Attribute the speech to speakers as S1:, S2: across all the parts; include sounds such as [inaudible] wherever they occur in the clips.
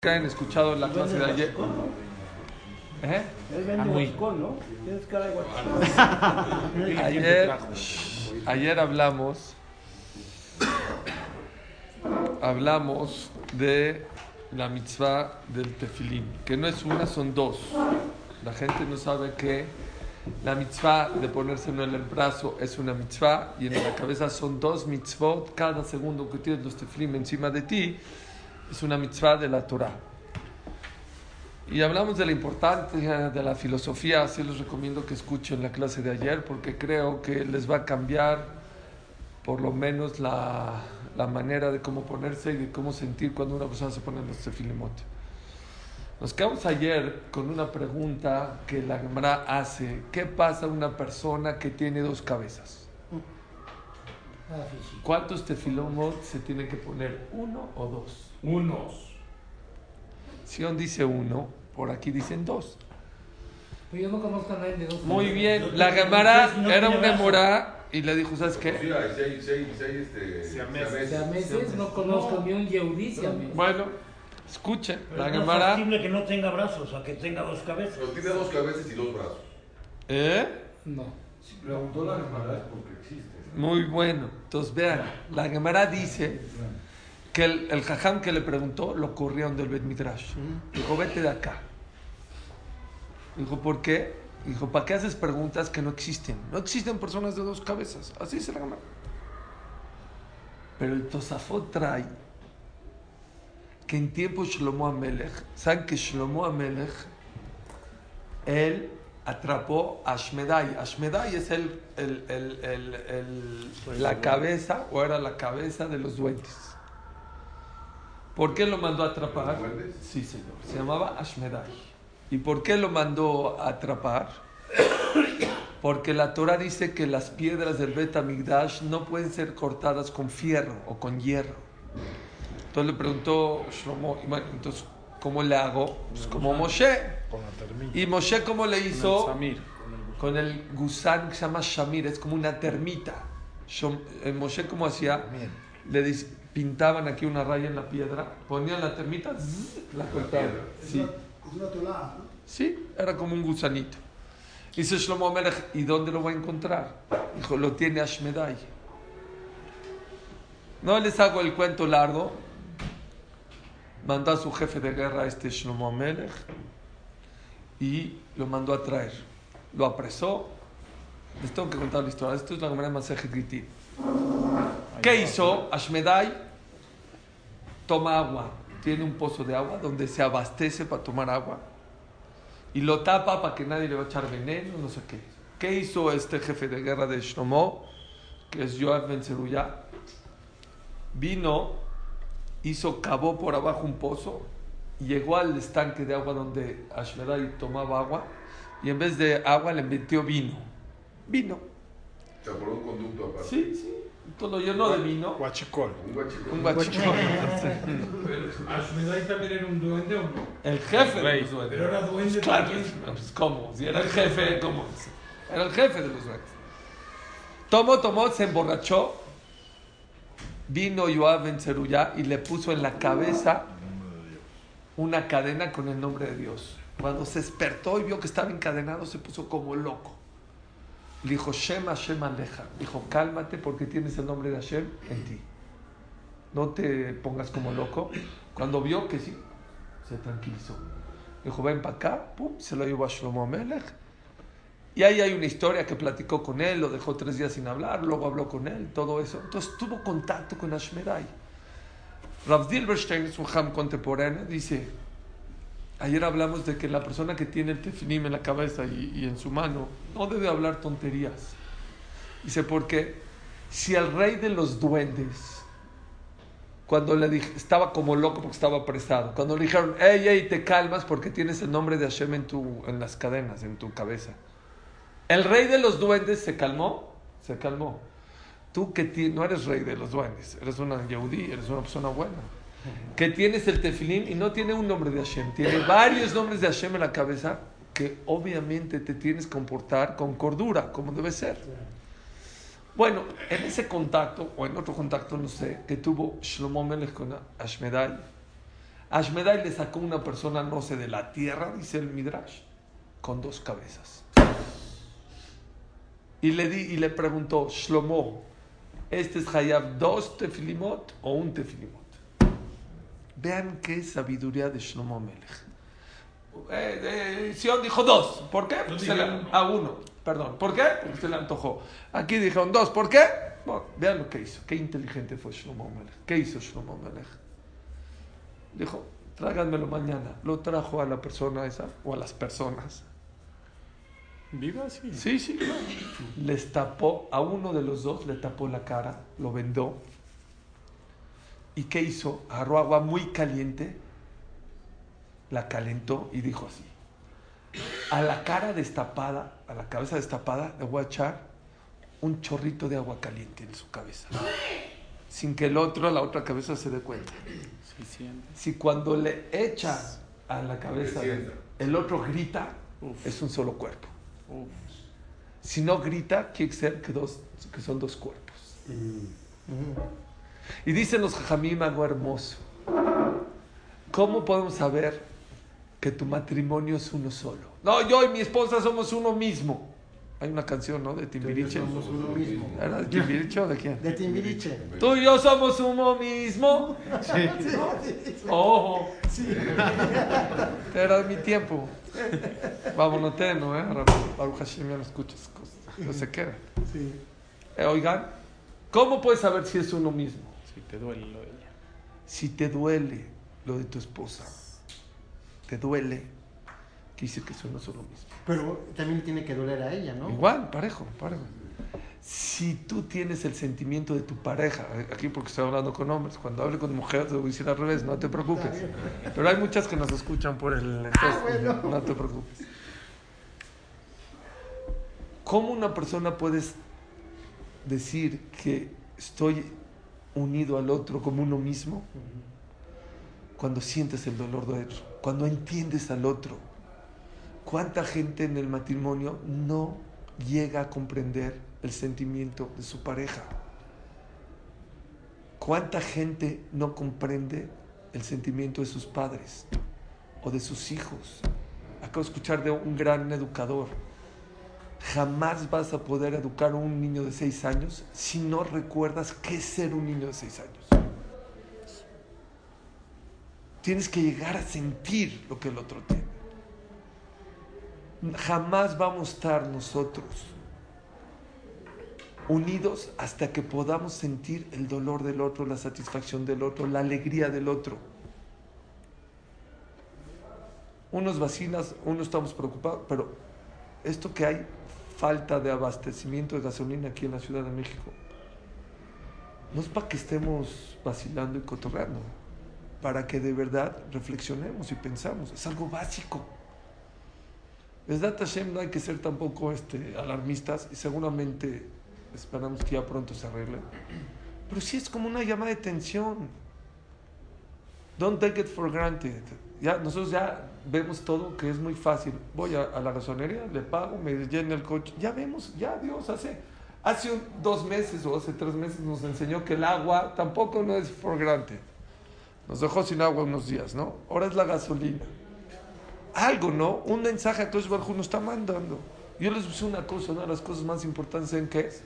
S1: que han escuchado la clase de ayer. ¿Eh?
S2: Él vende
S3: muy-
S2: huachicol, ¿no? Tienes cara de huachicol. [laughs]
S1: Ayer, ayer hablamos, hablamos de la mitzvah del tefilín, que no es una, son dos. La gente no sabe que la mitzvah de ponérselo en el brazo es una mitzvah y en la cabeza son dos mitzvot. Cada segundo que tienes los tefilim encima de ti es una mitzvah de la Torah. Y hablamos de la importancia de la filosofía, así les recomiendo que escuchen la clase de ayer porque creo que les va a cambiar por lo menos la, la manera de cómo ponerse y de cómo sentir cuando una persona se pone en los tefilimot. Nos quedamos ayer con una pregunta que la Gemara hace. ¿Qué pasa a una persona que tiene dos cabezas? ¿Cuántos tefilomot se tienen que poner? ¿Uno o dos?
S3: Unos.
S1: Sion dice uno, por aquí dicen dos.
S4: Pues yo no conozco a nadie de dos.
S1: Muy bien, la Gemara era una morá y le dijo, ¿sabes
S5: Sí,
S1: qué?
S5: hay seis, seis, seis, este,
S3: Siameses.
S4: Si a meses no conozco ni un Yehudí.
S1: Bueno, escuchen,
S2: Pero
S1: la
S2: es
S1: Gemara...
S2: factible que no tenga brazos a que tenga dos cabezas.
S5: Pero tiene dos cabezas y dos brazos.
S1: ¿Eh?
S4: No.
S6: Si preguntó la Gemara es porque existe.
S1: Muy bueno. Entonces vean, la Gemara dice que el, el jajam que le preguntó lo corrieron del Bet Midrash. Dijo, vete de acá. Dijo, ¿por qué? Dijo, ¿para qué haces preguntas que no existen? No existen personas de dos cabezas. Así dice la Gemara. Pero el Tosafot trae que en tiempo Shlomo Amelech, ¿saben que Shlomo Amelech, él atrapó a Ashmedai? Ashmedai es el, el- el- el- el- la cabeza, o era la cabeza de los duendes. ¿Por qué lo mandó a atrapar? Sí, señor. Se llamaba Ashmedai. ¿Y por qué lo mandó a atrapar? [coughs] Porque la Torah dice que las piedras del Bet Amigdash no pueden ser cortadas con fierro o con hierro. Entonces le preguntó Shlomo, entonces, ¿cómo le hago? Pues como Moshe. ¿Y Moshe cómo le hizo?
S3: Con el Samir.
S1: Con el gusán que se llama Shamir, es como una termita. Eh, Moshe, ¿cómo hacía? Le dis- pintaban aquí una raya en la piedra, ponían la termita, zzz, la cortaban. Sí.
S6: Es una tolada, ¿no?
S1: Sí, era como un gusanito. Dice Shlomo Amelech, ¿y dónde lo voy a encontrar? Dijo, lo tiene Ashmedai. No les hago el cuento largo. Mandó a su jefe de guerra, este Shlomo Amelech, y lo mandó a traer. Lo apresó. Les tengo que contar la historia. Esto es la manera más Gitín. ¿Qué hizo? Ashmedai toma agua. Tiene un pozo de agua donde se abastece para tomar agua y lo tapa para que nadie le va a echar veneno, no sé qué. ¿Qué hizo este jefe de guerra de Shlomo, que es Joab Ben Zeruya? Vino, hizo, cavó por abajo un pozo, llegó al estanque de agua donde Ashmedai tomaba agua y en vez de agua le metió vino. Vino.
S5: O sea, por un conducto aparte.
S1: Sí, sí. Todo lo llenó de vino.
S3: Guachicol.
S5: Un guachico.
S1: Un guachicón.
S7: ¿Ashmedai también era un duende o no?
S1: El jefe de
S3: Rey.
S1: los duendes.
S7: Pero era duende
S1: Claro, pues ¿cómo? Si era el jefe, ¿cómo? Era el jefe de los duendes. Tomó, tomó, se emborrachó. Vino Joab Ben Zeruya y le puso en la cabeza una cadena con el nombre de Dios. Cuando se despertó y vio que estaba encadenado, se puso como loco. Dijo, Shema, Shema Aleja. Dijo, cálmate porque tienes el nombre de Hashem en ti. No te pongas como loco. Cuando vio que sí, se tranquilizó. Dijo, ven para acá, pum, se lo llevó a Shlomo Amelech. Y ahí hay una historia que platicó con él, lo dejó tres días sin hablar, luego habló con él, todo eso. Entonces tuvo contacto con Ashmedai. Rav Dilberstein es un contemporáneo, dice, ayer hablamos de que la persona que tiene el tefilim en la cabeza y, en su mano no debe hablar tonterías. Dice, porque si el rey de los duendes cuando le dije, estaba como loco porque estaba apresado. Cuando le dijeron, hey, hey, te calmas porque tienes el nombre de Hashem en, tu, en las cadenas, en tu cabeza. El rey de los duendes se calmó, se calmó. Tú que no eres rey de los duendes, eres una Yehudí, eres una persona buena. Que tienes el tefilín y no tiene un nombre de Hashem, tiene varios nombres de Hashem en la cabeza que obviamente te tienes que comportar con cordura, como debe ser. Bueno, en ese contacto, o en otro contacto, no sé, que tuvo Shlomo Melech con Ashmedai, Ashmedai le sacó una persona, no sé, de la tierra, dice el Midrash, con dos cabezas. Y le, di, y le preguntó, Shlomo, ¿este es Hayab dos tefilimot o un tefilimot? Vean qué sabiduría de Shlomo Melech. Eh, eh, Sion dijo dos. ¿Por qué? Porque se le, a uno. Perdón. ¿Por qué? Porque se le antojó. Aquí dijeron dos. ¿Por qué? Bueno, vean lo que hizo. Qué inteligente fue Shlomo Melech. ¿Qué hizo Shlomo Melech? Dijo, tráiganmelo mañana. Lo trajo a la persona esa o a las personas.
S3: ¿Viva así?
S1: Sí, sí, claro. Les tapó, a uno de los dos le tapó la cara, lo vendó. ¿Y qué hizo? Agarró agua muy caliente, la calentó y dijo así. A la cara destapada, a la cabeza destapada, le voy a echar un chorrito de agua caliente en su cabeza. Sin que el otro, la otra cabeza se dé cuenta. Si cuando le echa a la cabeza, el otro grita,
S3: Uf.
S1: es un solo cuerpo.
S3: Uf.
S1: Si no grita, quiere ser que, dos, que son dos cuerpos. Y dicen los jajamim algo hermoso. ¿Cómo podemos saber que tu matrimonio es uno solo? No, yo y mi esposa somos uno mismo. Hay una canción, ¿no? De Timbiriche.
S6: Somos uno mismo.
S1: ¿Era de Timbiriche o de quién?
S2: De Timbiriche.
S1: Tú y yo somos uno mismo. Ojo. Era mi tiempo. Vamos, no, ¿eh? Baruch Hashem ya no escuchas cosas. No se queda.
S2: Sí.
S1: Eh, oigan, ¿cómo puedes saber si es uno mismo?
S3: Si te duele lo de ella.
S1: Si te duele lo de tu esposa, te duele, que dice que eso no lo mismo.
S2: Pero también tiene que doler a ella, ¿no?
S1: Igual, parejo, parejo. Si tú tienes el sentimiento de tu pareja, aquí porque estoy hablando con hombres, cuando hable con mujeres, te voy a decir al revés, no te preocupes. Pero hay muchas que nos escuchan por el. entonces,
S2: bueno.
S1: No te preocupes. ¿Cómo una persona puede decir que estoy unido al otro como uno mismo? Cuando sientes el dolor de otro, cuando entiendes al otro. ¿Cuánta gente en el matrimonio no llega a comprender el sentimiento de su pareja? ¿Cuánta gente no comprende el sentimiento de sus padres o de sus hijos? Acabo de escuchar de un gran educador. Jamás vas a poder educar a un niño de seis años si no recuerdas qué es ser un niño de seis años. Tienes que llegar a sentir lo que el otro tiene. Jamás vamos a estar nosotros unidos hasta que podamos sentir el dolor del otro, la satisfacción del otro, la alegría del otro. Unos vacinas, unos estamos preocupados, pero esto que hay falta de abastecimiento de gasolina aquí en la Ciudad de México, no es para que estemos vacilando y cotorreando, para que de verdad reflexionemos y pensamos, es algo básico. Verdad Hashem no hay que ser tampoco este, alarmistas y seguramente esperamos que ya pronto se arregle. Pero sí es como una llamada de tensión. Don't take it for granted. Ya, nosotros ya vemos todo que es muy fácil. Voy a, a la gasonería, le pago, me lleno el coche. Ya vemos, ya Dios hace. Hace un- dos meses o hace tres meses nos enseñó que el agua tampoco no es for granted. Nos dejó sin agua unos días, ¿no? Ahora es la gasolina. Algo, ¿no? Un mensaje a todos nos está mandando. Yo les puse una cosa, una de las cosas más importantes, ¿saben qué es?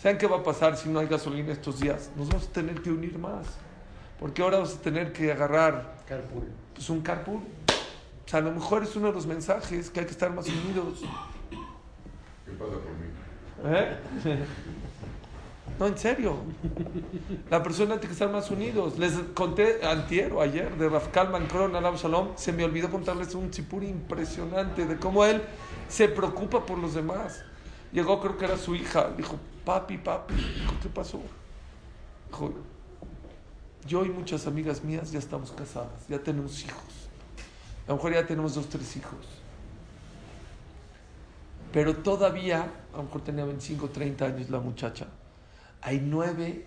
S1: ¿Saben qué va a pasar si no hay gasolina estos días? Nos vamos a tener que unir más. Porque ahora vamos a tener que agarrar
S2: Carpool.
S1: pues, un carpool. O sea, a lo mejor es uno de los mensajes que hay que estar más unidos.
S5: ¿Qué pasa por mí?
S1: ¿Eh? No, en serio. La persona tiene que estar más unidos. Les conté antier o ayer de Rafkal Mancron, Alam Shalom. Se me olvidó contarles un chipur impresionante de cómo él se preocupa por los demás. Llegó, creo que era su hija. Dijo, papi, papi. Dijo, ¿qué pasó? Dijo, yo y muchas amigas mías ya estamos casadas, ya tenemos hijos. A lo mejor ya tenemos dos, tres hijos. Pero todavía, a lo mejor tenía 25, 30 años la muchacha, hay nueve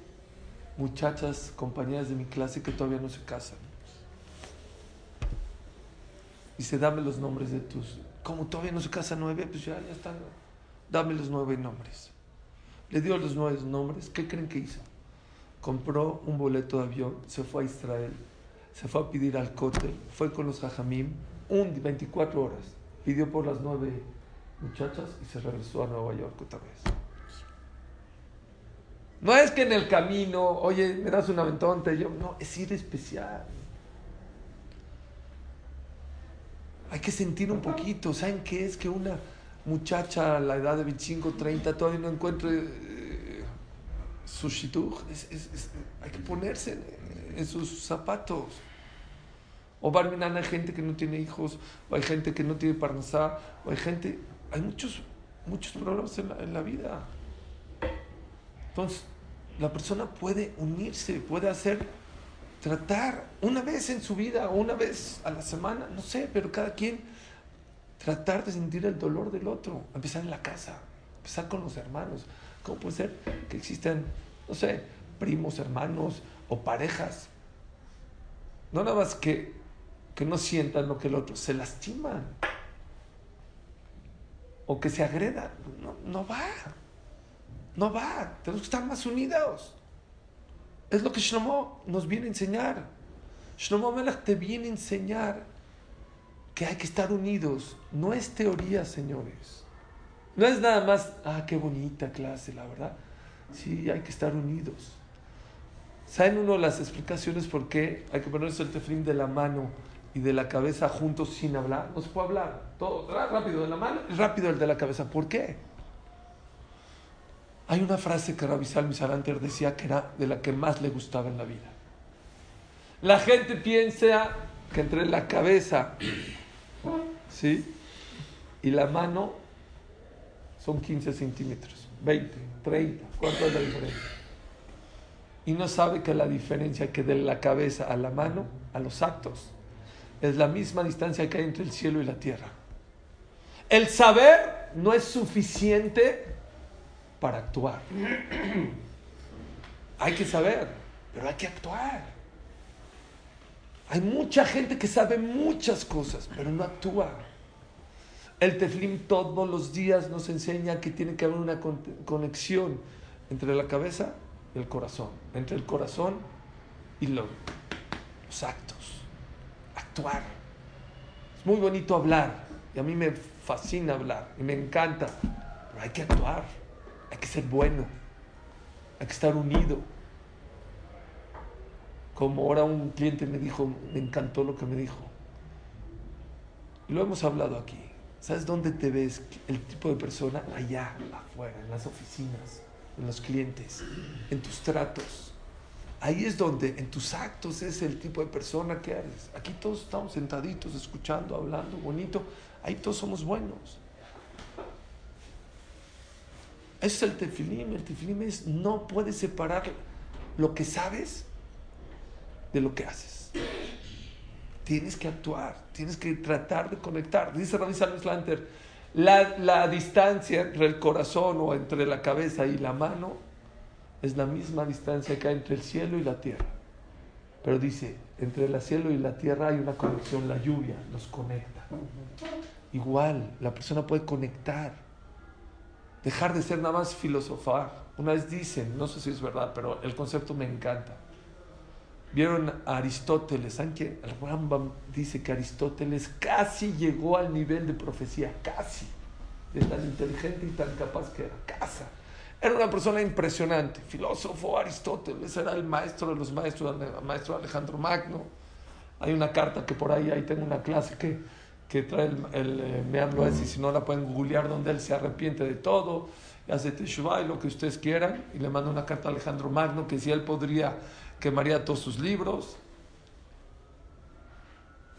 S1: muchachas, compañeras de mi clase que todavía no se casan. Dice, dame los nombres de tus... Como todavía no se casan nueve, pues ya, ya están. Dame los nueve nombres. Le dio los nueve nombres. ¿Qué creen que hizo? Compró un boleto de avión, se fue a Israel, se fue a pedir al cótel, fue con los jajamim, un 24 horas, pidió por las nueve muchachas y se regresó a Nueva York otra vez. No es que en el camino, oye, me das un aventón, te llevo. No, es ir especial. Hay que sentir un poquito. ¿Saben qué es que una muchacha a la edad de 25, 30 todavía no encuentre su shidduch? Hay que ponerse en, sus zapatos. O Barminan hay gente que no tiene hijos, o hay gente que no tiene parnasá, o hay gente. Hay muchos, muchos problemas en la, en la vida. Entonces, la persona puede unirse, puede hacer, tratar una vez en su vida, una vez a la semana, no sé, pero cada quien tratar de sentir el dolor del otro, empezar en la casa, empezar con los hermanos. ¿Cómo puede ser que existan, no sé, primos, hermanos o parejas? No nada más que, que no sientan lo que el otro, se lastiman o que se agredan. No, no va. No va. Tenemos que estar más unidos. Es lo que Shlomo nos viene a enseñar. Shlomo Melech te viene a enseñar que hay que estar unidos. No es teoría, señores. No es nada más, ah, qué bonita clase, la verdad. Sí, hay que estar unidos. ¿Saben uno las explicaciones por qué hay que ponerse el teflín de la mano y de la cabeza juntos sin hablar? No se puede hablar. Todo rápido de la mano y rápido el de la cabeza. ¿Por qué? Hay una frase que Rabbi Salmi Salanter decía que era de la que más le gustaba en la vida. La gente piensa que entre la cabeza ¿sí? y la mano son 15 centímetros, 20, 30. ¿Cuánto es la diferencia? Y no sabe que la diferencia que de la cabeza a la mano, a los actos, es la misma distancia que hay entre el cielo y la tierra. El saber no es suficiente para actuar. [clears throat] Hay que saber, pero hay que actuar. Hay mucha gente que sabe muchas cosas, pero no actúa. El teflim todos los días nos enseña que tiene que haber una con- conexión entre la cabeza y el corazón, entre el corazón y lo- los actos. Actuar. Es muy bonito hablar y a mí me fascina hablar y me encanta, pero hay que actuar, hay que ser bueno, hay que estar unido. Como ahora un cliente me dijo, me encantó lo que me dijo. Y lo hemos hablado aquí. ¿Sabes dónde te ves el tipo de persona? Allá, afuera, en las oficinas, en los clientes, en tus tratos. Ahí es donde, en tus actos, es el tipo de persona que eres. Aquí todos estamos sentaditos, escuchando, hablando, bonito. Ahí todos somos buenos. Ese es el tefilim. El tefilim es no puedes separar lo que sabes de lo que haces. Tienes que actuar, tienes que tratar de conectar. Dice Rabbi Lanter, la, la distancia entre el corazón o entre la cabeza y la mano es la misma distancia que hay entre el cielo y la tierra. Pero dice, entre el cielo y la tierra hay una conexión, la lluvia nos conecta. Igual, la persona puede conectar, dejar de ser nada más filosofar. Una vez dicen, no sé si es verdad, pero el concepto me encanta. Vieron a Aristóteles, ¿saben que el Rambam dice que Aristóteles casi llegó al nivel de profecía, casi, de tan inteligente y tan capaz que era, casa. Era una persona impresionante, filósofo Aristóteles, era el maestro de los maestros, el maestro Alejandro Magno. Hay una carta que por ahí, ahí tengo una clase que, que trae el, el eh, Meam si no la pueden googlear, donde él se arrepiente de todo, y hace teshuva y lo que ustedes quieran, y le manda una carta a Alejandro Magno que si él podría quemaría todos sus libros.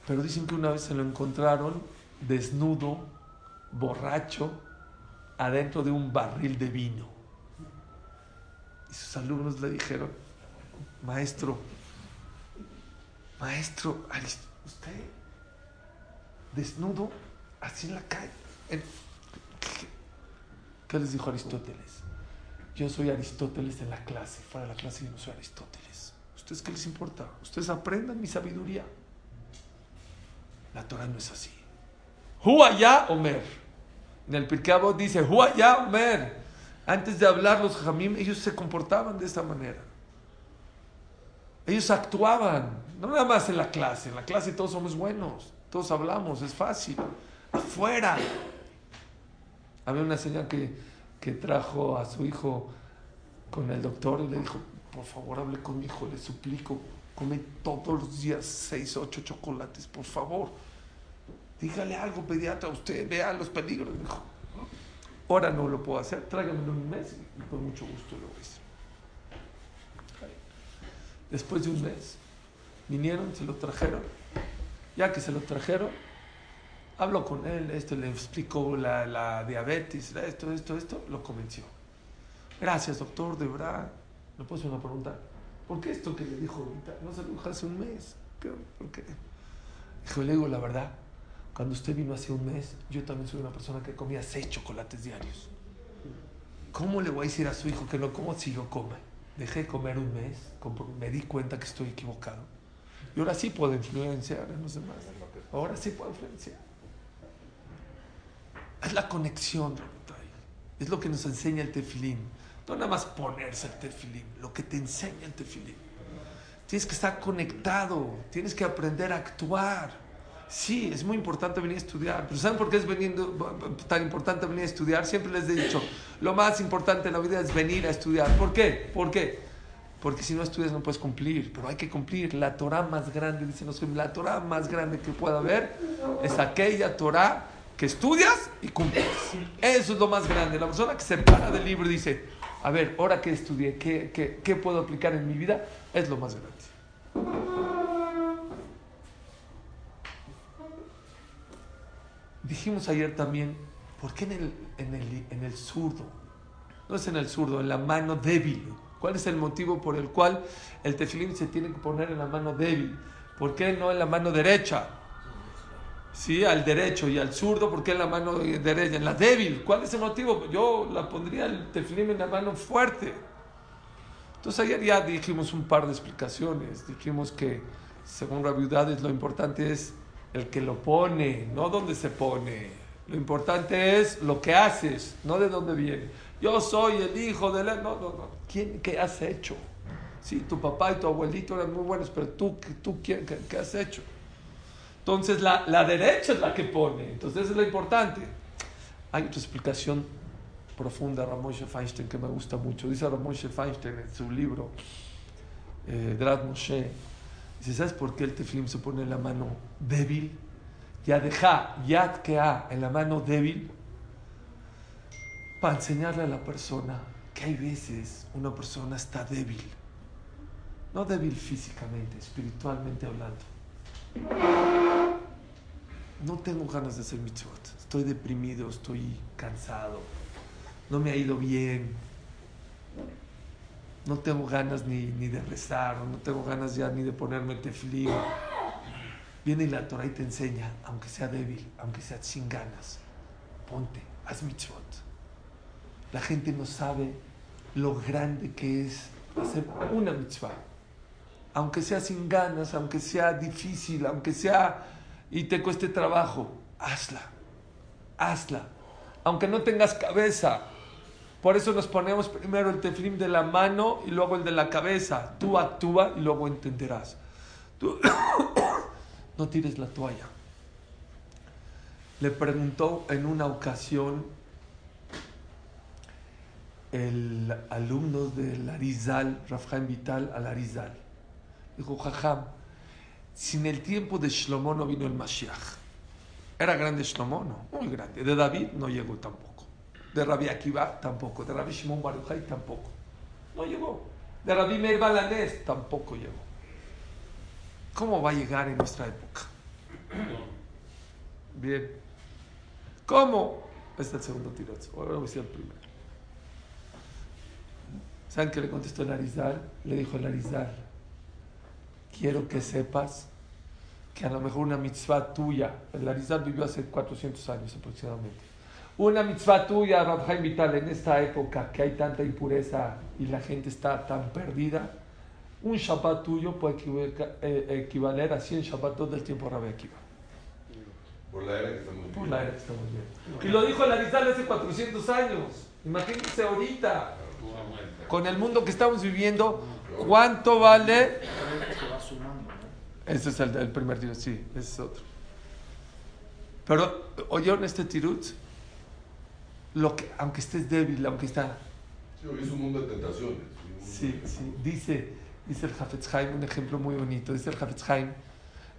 S1: Pero dicen que una vez se lo encontraron desnudo, borracho, adentro de un barril de vino. Y sus alumnos le dijeron, maestro, maestro, usted desnudo, así en la calle. En- ¿Qué- ¿Qué les dijo Aristóteles? Yo soy Aristóteles en la clase, fuera de la clase yo no soy Aristóteles. ¿Ustedes qué les importa? Ustedes aprendan mi sabiduría. La Torah no es así. Huaya Omer. En el Pirkei Avot dice Huaya Omer. Antes de hablar los jamim, ellos se comportaban de esta manera. Ellos actuaban. No nada más en la clase. En la clase todos somos buenos. Todos hablamos, es fácil. Afuera. Había una señora que, que trajo a su hijo con el doctor y le dijo, por favor hable con mi hijo, le suplico, come todos los días seis, ocho chocolates, por favor. Dígale algo, pediatra, usted vea los peligros. Dijo, ahora no lo puedo hacer, tráigamelo un mes y con mucho gusto lo hice. Después de un mes, vinieron, se lo trajeron. Ya que se lo trajeron, habló con él, esto le explicó la, la diabetes, esto, esto, esto, lo convenció. Gracias, doctor, de verdad. ¿Me hacer una pregunta? ¿Por qué esto que le dijo ahorita no se lo dijo hace un mes? ¿Por qué? Dijo, le digo la verdad. Cuando usted vino hace un mes, yo también soy una persona que comía seis chocolates diarios. ¿Cómo le voy a decir a su hijo que no coma si yo come? Dejé de comer un mes, me di cuenta que estoy equivocado. Y ahora sí puedo influenciar en los demás. Ahora sí puedo influenciar. Es la conexión, es lo que nos enseña el tefilín. No nada más ponerse el tefilín, lo que te enseña el tefilín. Tienes que estar conectado, tienes que aprender a actuar. Sí, es muy importante venir a estudiar, pero ¿saben por qué es veniendo, tan importante venir a estudiar? Siempre les he dicho, lo más importante en la vida es venir a estudiar. ¿Por qué? ¿Por qué? Porque si no estudias no puedes cumplir, pero hay que cumplir. La Torah más grande, dicen los la Torah más grande que pueda haber es aquella Torah que estudias y cumples. Eso es lo más grande. La persona que se para del libro y dice, a ver, ahora que estudié, ¿qué, puedo aplicar en mi vida? Es lo más grande. Dijimos ayer también, ¿por qué en el, en zurdo? No es en el zurdo, en la mano débil. ¿Cuál es el motivo por el cual el tefilín se tiene que poner en la mano débil? ¿Por qué no en la mano derecha? Sí, al derecho y al zurdo, ¿por qué en la mano derecha? En la débil. ¿Cuál es el motivo? Yo la pondría el tefilín en la mano fuerte. Entonces ayer ya dijimos un par de explicaciones. Dijimos que según la viudad lo importante es el que lo pone, no dónde se pone. Lo importante es lo que haces, no de dónde viene. Yo soy el hijo de la... No, no, no. ¿Quién, ¿Qué has hecho? Sí, tu papá y tu abuelito eran muy buenos, pero tú, tú ¿qué, qué has hecho? Entonces la, la, derecha es la que pone, entonces es lo importante. Hay otra explicación profunda, Ramón Feinstein, que me gusta mucho. Dice Ramón Feinstein en su libro, eh, Drat Moshe, Dice, ¿sabes por qué el teflim se pone en la mano débil? Ya deja, yad que ha, en la mano débil, para enseñarle a la persona que hay veces una persona está débil. No débil físicamente, espiritualmente hablando. No tengo ganas de hacer mitzvot. Estoy deprimido, estoy cansado. No me ha ido bien no tengo ganas ni, ni de rezar, no tengo ganas ya ni de ponerme tefilín. Viene la Torah y te enseña, aunque sea débil, aunque sea sin ganas, ponte, haz mitzvot. La gente no sabe lo grande que es hacer una mitzvah. Aunque sea sin ganas, aunque sea difícil, aunque sea y te cueste trabajo, hazla, hazla. Aunque no tengas cabeza, por eso nos ponemos primero el teflim de la mano y luego el de la cabeza. Tú actúa y luego entenderás. Tú [coughs] no tires la toalla. Le preguntó en una ocasión el alumno del Arizal, Rafhaim Vital, al Arizal. Dijo, Jajam, sin el tiempo de Shlomo no vino el Mashiach. Era grande Shlomo, no, muy grande. De David no llegó tampoco. De Rabbi Akiva tampoco. De Rabbi Shimon Baruchai tampoco. No llegó. De Rabbi Meir Balanés tampoco llegó. ¿Cómo va a llegar en nuestra época? Bien. ¿Cómo? Este es el segundo tirazo. Ahora voy a decir el primero. ¿Saben qué le contestó el Arizal? Le dijo el Arizal, quiero que sepas que a lo mejor una mitzvah tuya, el Arizal vivió hace 400 años aproximadamente, una mitzvah tuya, Rabjaim Vital, en esta época que hay tanta impureza y la gente está tan perdida, un Shabbat tuyo puede eh, equivaler a 100 Shabbatos del tiempo Rabbi Akiva.
S5: Por la era que estamos
S1: viendo. Por la era que estamos viendo. Y lo dijo Larizal hace 400 años. Imagínense ahorita, con el mundo que estamos viviendo, ¿cuánto vale? Ese es el, el primer tirut, sí, ese es otro. Pero oyeron este tirut, lo que, aunque estés débil, aunque está...
S5: Sí, es un mundo de tentaciones. mundo
S1: Sí,
S5: de-
S1: sí, dice, dice el Hafetz Haim un ejemplo muy bonito. Dice el Hafetz Haim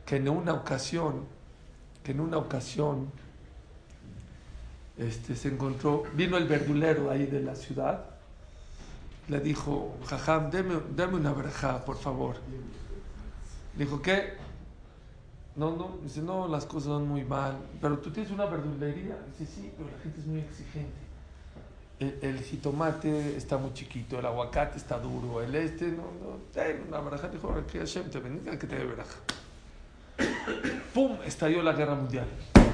S1: que en una ocasión, que en una ocasión, este, se encontró, vino el verdulero ahí de la ciudad, le dijo, Jajam, deme, deme una verja, por favor. Le dijo, ¿qué? No, no, dice, no, las cosas van muy mal, pero tú tienes una verdulería. Dice, sí, pero la gente es muy exigente. El, el jitomate está muy chiquito, el aguacate está duro, el este, no, no, ten una baraja. Dijo, "Ahora que Hashem te bendiga, que te dé baraja. [coughs] ¡Pum! Estalló la guerra mundial,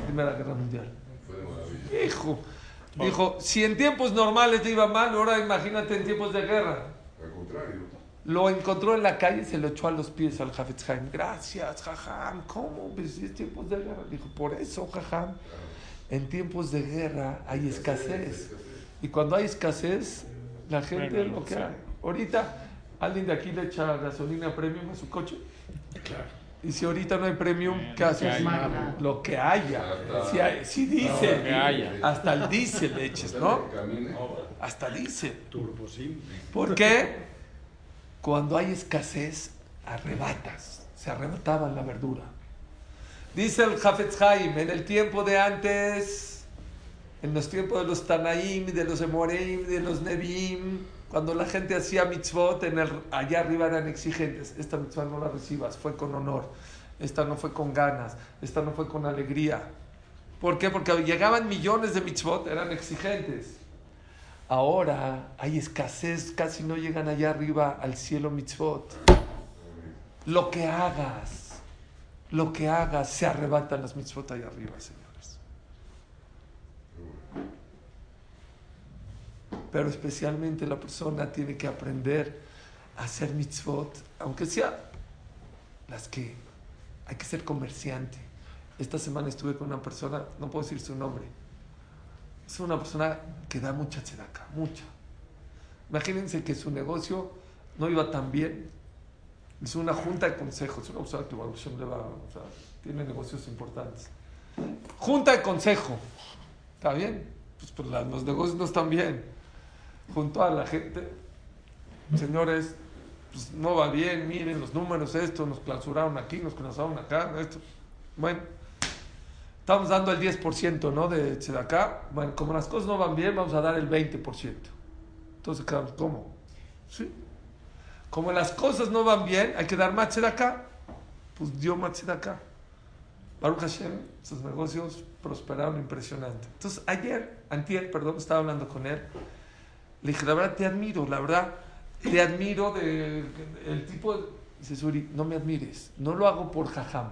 S1: Primera Guerra Mundial.
S5: Fue de maravilla.
S1: Hijo, dijo, si en tiempos normales te iba mal, ahora imagínate en tiempos de guerra.
S5: Al contrario.
S1: Lo encontró en la calle y se lo echó a los pies al Hafetz Haim. Gracias, jajam. ¿Cómo? Pues es tiempos de guerra. Dijo, por eso, jajam. En tiempos de guerra hay escasez. Y cuando hay escasez, la gente
S3: Bueno,
S1: lo que
S3: sí.
S1: Ahorita, alguien de aquí le echa gasolina premium a su coche. Y si ahorita no hay premium, ¿qué haces? Lo que haya. Si, hay- si dice, hasta el diésel le eches, ¿no? Hasta diésel. ¿Por qué? Cuando hay escasez, arrebatas. Se arrebataban la verdura. Dice el Hafetz Haim, en el tiempo de antes, en los tiempos de los Tanaim, de los Emoreim, de los Nebim, cuando la gente hacía mitzvot, allá arriba eran exigentes. Esta mitzvah no la recibas, fue con honor. Esta no fue con ganas. Esta no fue con alegría. ¿Por qué? Porque llegaban millones de mitzvot, eran exigentes. Ahora hay escasez, casi no llegan allá arriba al cielo mitzvot. Lo que hagas, lo que hagas, se arrebatan las mitzvot allá arriba, señores. Pero especialmente la persona tiene que aprender a hacer mitzvot, aunque sea las que hay que ser comerciante. Esta semana estuve con una persona, no puedo decir su nombre, es una persona que da mucha tzedaka, mucha. Imagínense que su negocio no iba tan bien. Es una junta de consejos, es una persona que o sea, tiene negocios importantes. Junta de consejo. ¿Está bien? Pues, pues, los negocios no están bien. Junto a la gente, señores, pues no va bien, miren los números, esto, nos clausuraron aquí, nos clausuraron acá, esto. Bueno, Estamos dando el 10%, ¿no? De Tzedaká. Bueno, como las cosas no van bien, vamos a dar el 20%. Entonces, quedamos, ¿cómo? Sí. Como las cosas no van bien, hay que dar más Tzedaká. Pues dio más Tzedaká. Baruch Hashem, sus negocios prosperaron impresionante. Entonces, ayer, antier, perdón, estaba hablando con él. Le dije, la verdad, te admiro, la verdad, te admiro de, el tipo de... Dice, Suri, no me admires, no lo hago por jajam.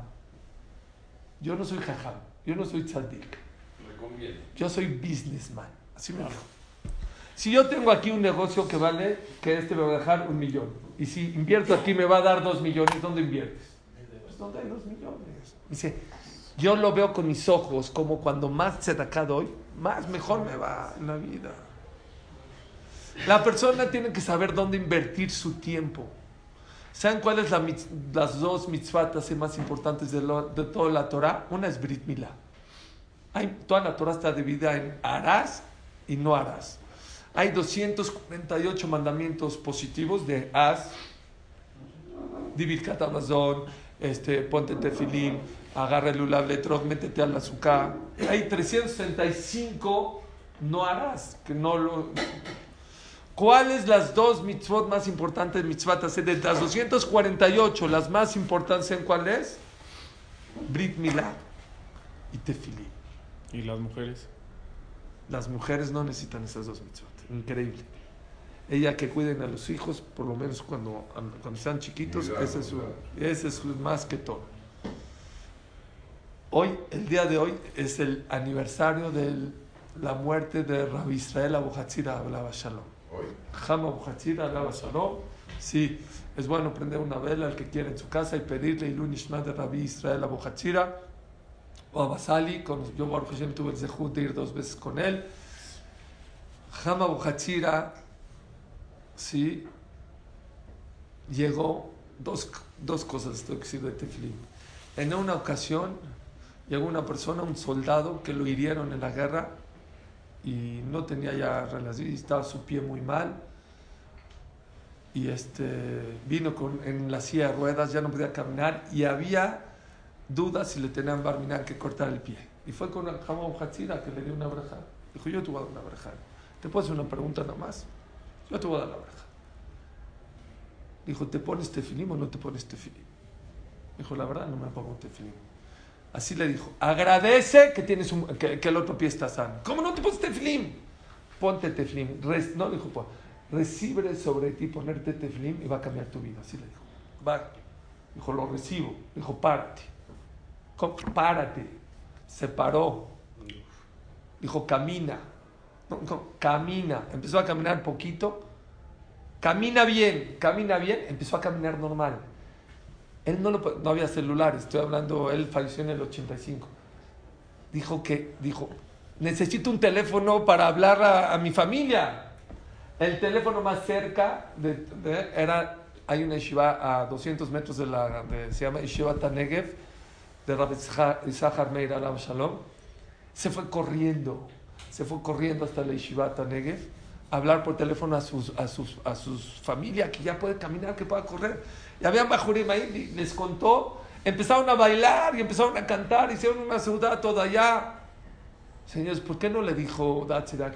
S1: Yo no soy jajam, yo no soy tzadik. Yo soy businessman. Así me dijo. Si yo tengo aquí un negocio que vale, que este me va a dejar un millón. Y si invierto aquí me va a dar dos millones, ¿dónde inviertes? Pues donde hay dos millones. Dice, yo lo veo con mis ojos como cuando más tzedakah doy, más mejor me va en la vida. La persona tiene que saber dónde invertir su tiempo. ¿Saben cuáles son las dos mitzvot así más importantes de, toda la Torah? Una es Brit Milá. Toda la Torah está dividida en harás y no harás. Hay 248 mandamientos positivos de haz, divir katabazón, este, ponte tefilín, agarra el letrog, métete al azúcar. Hay 365 no harás, que no lo... ¿Cuáles las dos mitzvot más importantes mitzvot? De las 248, las más importantes, ¿en cuál es? Brit Milá y tefilín.
S3: ¿Y las mujeres?
S1: Las mujeres no necesitan esas dos mitzvot. Increíble. Ella que cuiden a los hijos, por lo menos cuando, cuando sean chiquitos, ese es, su, ese es su más que todo. Hoy, el día de hoy, es el aniversario de la muerte de Rabbi Israel Abu Hatzira Shalom.
S5: Hoy.
S1: Jama Ablaba Shalom. Sí, es bueno prender una vela al que quiera en su casa y pedirle Ilun de Rabbi Israel Abu Hatzira o a Basali. Con, yo, Baruch Hashem, tuve el zehut de ir dos veces con él. Jama Abu Hatzira, sí, llegó dos, dos cosas tengo que de tefilín. En una ocasión llegó una persona, un soldado, que lo hirieron en la guerra y no tenía ya relación, estaba su pie muy mal. Y este, vino con, en la silla de ruedas, ya no podía caminar y había dudas si le tenían barminan que cortar el pie. Y fue con Jamón Hatzira que le dio una braja. Dijo, yo te voy a dar una braja. ¿Te puedo hacer una pregunta nada más? Yo te voy a dar la braja. Dijo, ¿te pones tefilim o no te pones tefilim? Dijo, la verdad no me pongo tefilim. Así le dijo, agradece que, tienes un- que, que el otro pie está sano. ¿Cómo no te pones tefilim? Ponte tefilim. Res- no, dijo, pues, recibe sobre ti ponerte tefilim y va a cambiar tu vida. Así le dijo. Va. Dijo, lo recibo. Dijo, párate. Párate. Se paró. Dijo, camina. Camina. Empezó a caminar poquito. Camina bien, camina bien. Empezó a caminar normal. Él no, lo, no había celulares, estoy hablando, él falleció en el 85. Dijo que, dijo, necesito un teléfono para hablar a, mi familia. El teléfono más cerca de, era, hay una yeshiva a 200 metros de la, de- se llama Yeshiva Tanegev, de Rabbi Isahar Meir Alav Shalom. Se fue corriendo, se fue corriendo hasta la Yeshiva Tanegev, a hablar por teléfono a sus, a sus, a sus familia, que ya puede caminar, que pueda correr. Y habían bajurim ahí, les contó, empezaron a bailar y empezaron a cantar, hicieron una ciudad toda allá. Señores, ¿por qué no le dijo, date de?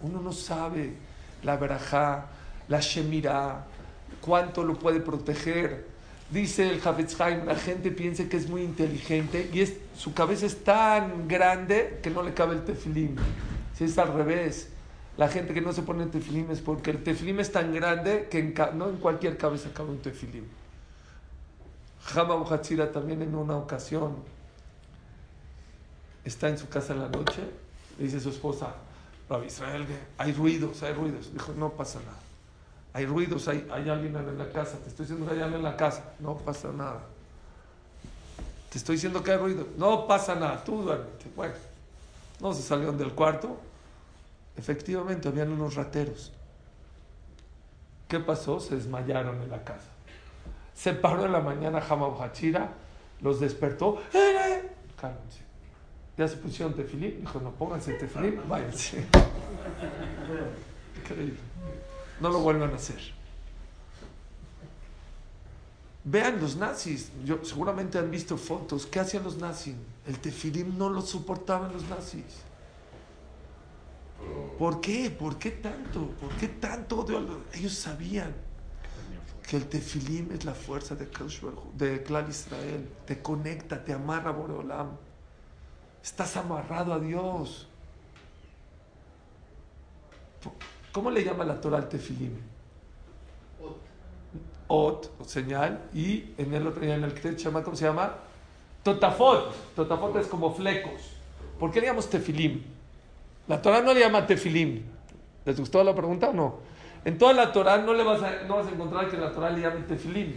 S1: Uno no sabe la verajá, la shemirá, cuánto lo puede proteger. Dice el Havetz Haim, la gente piensa que es muy inteligente y es, su cabeza es tan grande que no le cabe el tefilim. Si es al revés, la gente que no se pone tefilim es porque el tefilim es tan grande que no en cualquier cabeza cabe un tefilim. Hama Hatzira también en una ocasión está en su casa en la noche, le dice a su esposa, Rabbi Israel, hay ruidos, hay ruidos. Dijo, no pasa nada. Hay ruidos, hay, hay alguien en la casa. Te estoy diciendo que hay alguien en la casa. No pasa nada. Te estoy diciendo que hay ruido. No pasa nada. Tú duérmete. Bueno, no se salieron del cuarto. Efectivamente, habían unos rateros. ¿Qué pasó? Se desmayaron en la casa. Se paró en la mañana Hamab Hachira, los despertó. ¡Eh, eh! Cálmense. Ya se pusieron tefilín. Dijo, no, pónganse tefilín, váyanse. Increíble. No lo vuelvan a hacer. Vean los nazis. Yo, seguramente han visto fotos. ¿Qué hacían los nazis? El tefilim no lo soportaban los nazis. ¿Por qué? ¿Por qué tanto? ¿Por qué tanto odio? Ellos sabían que el tefilim es la fuerza de, de Klal Israel. Te conecta, te amarra a Boreolam. Estás amarrado a Dios. ¿Cómo le llama la Torah al tefilim? Ot, señal, y en el otro, en el que se llama, ¿cómo se llama? Totafot. Totafot es como flecos. ¿Por qué le llamamos tefilim? La Torah no le llama tefilim. ¿Les gustó la pregunta o no? En toda la Torah no, le vas a, no vas a encontrar que la Torah le llame tefilim.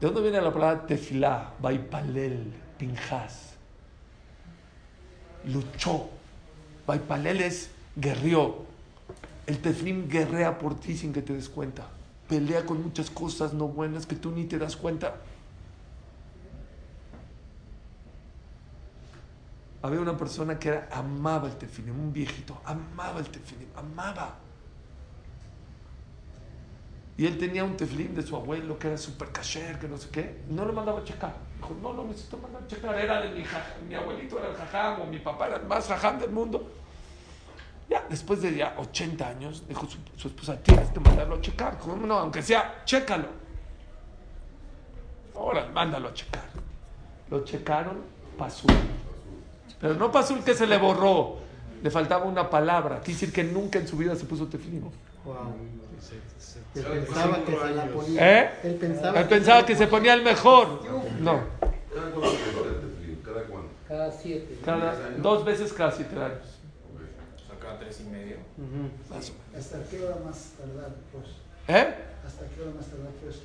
S1: ¿De dónde viene la palabra tefilá? Baipalel, Pinjas. Luchó. Baipalel es guerrió. El teflim guerrea por ti sin que te des cuenta. Pelea con muchas cosas no buenas que tú ni te das cuenta. Había una persona que era, amaba el tefilim, un viejito, amaba el tefilim, amaba. Y él tenía un tefilim de su abuelo que era super kasher, que no sé qué. No lo mandaba a checar. Dijo, no lo necesito mandar a checar. Era de mi, mi abuelito, era el jajam, o mi papá era el más jajam del mundo. Ya, después de ya 80 años, dijo su, su esposa, tienes que mandarlo a checar. ¿Cómo no? Aunque sea, chécalo. Ahora, mándalo a checar. Lo checaron, pasó. Pero no pasó el que se le borró. Le faltaba una palabra. Quiere decir que nunca en su vida se puso tefilim.
S2: Wow. Él pensaba que se la ponía.
S1: ¿Eh?
S2: Él pensaba,
S1: Él pensaba que se ponía el mejor. No.
S5: ¿Cada tefilín?
S4: Siete.
S1: Cada, dos veces cada siete años.
S7: O sea, cada tres y medio.
S1: Más o menos.
S6: ¿Hasta qué hora más tardar, pues?
S1: ¿Eh?
S6: ¿Hasta qué hora más tardar, pues?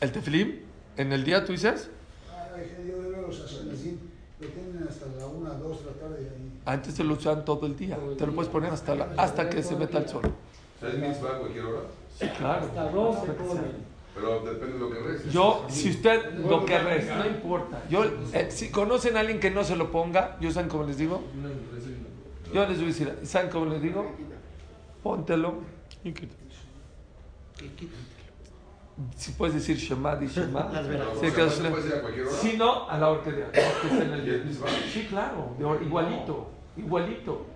S1: ¿El tefilim? ¿En el día tú dices?
S6: Ah, yo veo los así, lo tienen hasta la una, dos de la tarde y ahí.
S1: Antes se lo usan todo el día. Te lo puedes poner hasta, la- hasta que se meta el sol.
S5: O sea, es mitzvah a cualquier hora,
S1: Sí, claro.
S4: Hasta 12 ponen.
S5: pero depende de lo que reces.
S1: Yo, si usted lo que resta, no importa. Yo, eh, si conocen a alguien que no se lo ponga, yo saben cómo les digo. Yo les voy a decir, ¿saben cómo les digo? Póntelo.
S3: ¿Y qué?
S1: Si puedes decir Shema, di Shema.
S5: ¿no?
S1: Si no, a la hora que dé, que es en el
S5: ¿Y es mitzvah?
S1: Sí, claro, de- igualito, igualito.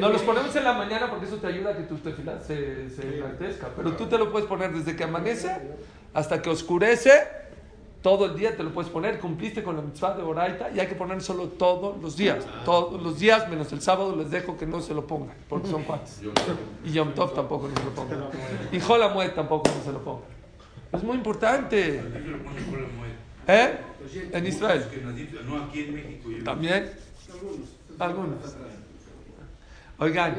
S1: Nos los ponemos en la mañana porque eso te ayuda a que tu tefilá se, se enaltezca. Pero tú te lo puedes poner desde que amanece hasta que oscurece. Todo el día te lo puedes poner. Cumpliste con la mitzvah de Oraita y hay que poner solo todos los días. Todos los días, menos el sábado, les dejo que no se lo pongan porque son [laughs] cuates. Y Yom Tov tampoco no se lo pongan. Y Jolamuet tampoco no se lo pongan. Es muy importante. ¿Eh? En Israel. También. Algunos. Oigan.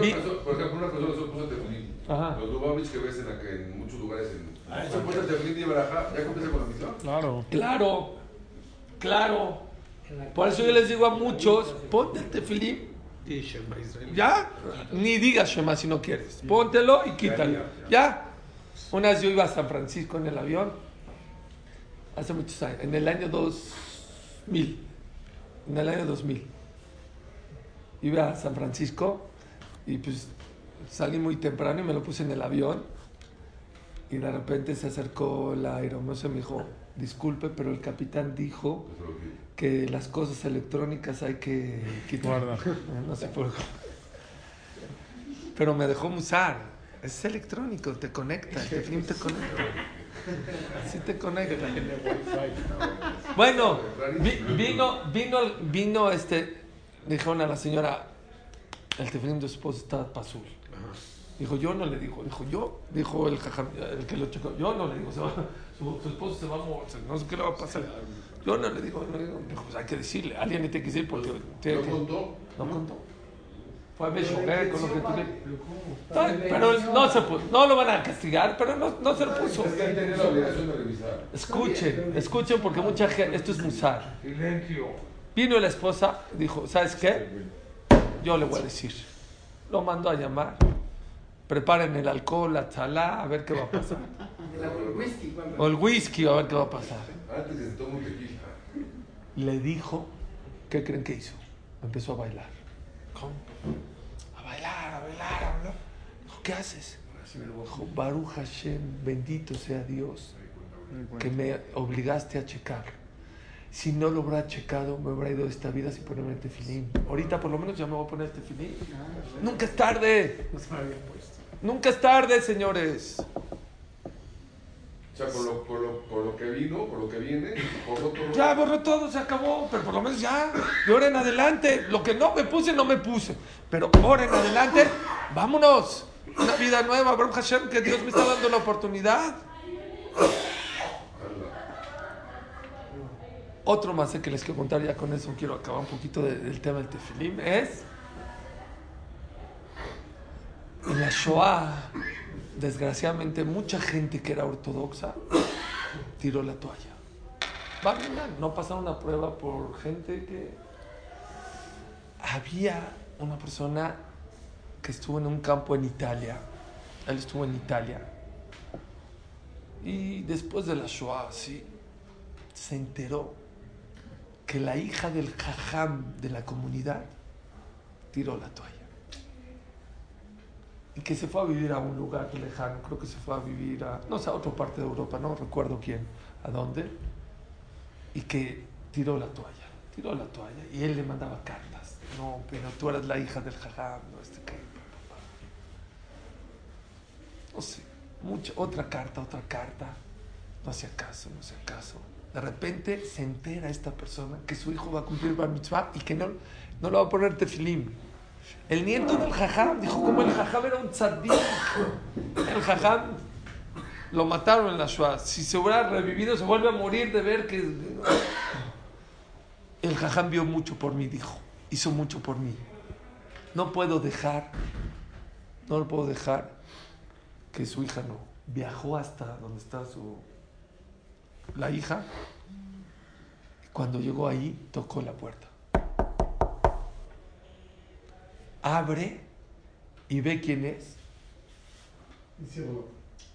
S1: Vi-
S5: persona, por ejemplo, una persona se puso tefilín.
S1: Ajá.
S5: Los Lubavitch que ves en, la en muchos lugares en... Se puso tefilín y barajá, ¿ya cumpliste con la misión?
S3: Claro.
S1: Claro, claro. Por eso yo les digo a muchos, ponte el tefilín. Ya, ni digas Shema si no quieres. Póntelo y quítalo. Ya. Una vez yo iba a San Francisco en el avión, hace muchos años, en el año 2000. En el año 2000. Iba a San Francisco y pues salí muy temprano y me lo puse en el avión. Y de repente se acercó la aeromoza y me dijo, disculpe, pero el capitán dijo
S5: que
S1: las cosas electrónicas hay que quitar.
S3: Guarda. [laughs]
S1: No sé por qué. Pero me dejó musar. Es electrónico, te conecta, el tefilín [laughs] te conecta. Sí te conecta. Bueno, vi- vino, vino, vino este, dijeron a la señora, el tefilín de tu esposo está azul. Dijo, yo no le digo, dijo, yo, dijo el, jajam- el que lo checó, yo no le digo, se va- su, su esposo se va a morir, no sé qué le va a pasar. Yo no le digo, no le digo, dijo, pues hay que decirle, alguien le tiene que decir porque tiene
S5: ¿No contó?
S1: no contó. Fue a Meshoguer con lo que tú le... Ay, Pero no se puso, no lo van a castigar, pero no, no se lo puso.
S5: Es que él tenía la obligación de revisar.
S1: Escuchen, escuchen porque mucha gente, esto es musar. Vino la esposa, dijo, ¿sabes qué? Yo le voy a decir. Lo mandó a llamar. Preparen el alcohol, la chalá, a ver qué va a pasar. [laughs] O el whisky, a ver qué va a pasar.
S5: Antes que se tome un tequila.
S1: Le dijo, ¿qué creen que hizo? Empezó a bailar. ¿Cómo? A bailar, a bailar, a bailar. Dijo, ¿qué haces? Dijo, Baruch Hashem, bendito sea Dios, que me obligaste a checar. Si no lo hubiera checado, me hubiera ido de esta vida sin ponerme el tefilín. Ahorita por lo menos ya me voy a poner el tefilín. Nunca es tarde. Nunca es tarde, señores.
S5: O sea, por lo, que vino, por lo que viene, por otro...
S1: Ya borró todo, se acabó, pero por lo menos ya, de ahora en adelante, lo que no me puse, no me puse, pero ahora en adelante, vámonos, una vida nueva, Baruch Hashem, que Dios me está dando la oportunidad. Otro más que les quiero contar, ya con eso quiero acabar un poquito de- del tema del tefilim, es en la Shoah, desgraciadamente, mucha gente que era ortodoxa tiró la toalla. No pasaron una prueba por gente que había una persona que estuvo en un campo en Italia. Él estuvo en Italia. Y después de la Shoah, sí, se enteró que la hija del jajam de la comunidad tiró la toalla. Y que se fue a vivir a un lugar lejano, creo que se fue a vivir a, no sé, a otra parte de Europa, no recuerdo quién, a dónde y que tiró la toalla, tiró la toalla y él le mandaba cartas. No, pero tú eras la hija del jajam, no este que. No sé, mucha, otra carta, otra carta. No hacía caso, no hacía caso. De repente se entera esta persona que su hijo va a cumplir bar mitzvah y que no, no lo va a poner tefilim. El nieto del jajam dijo, como el jajam era un tzaddik. El jajam lo mataron en la Shoah. Si se hubiera revivido, se vuelve a morir de ver que. El jajam vio mucho por mí, dijo. Hizo mucho por mí. No puedo dejar, no lo puedo dejar que su hija no. Viajó hasta donde está su. La hija. Cuando llegó ahí, tocó la puerta. Abre y ve quién es.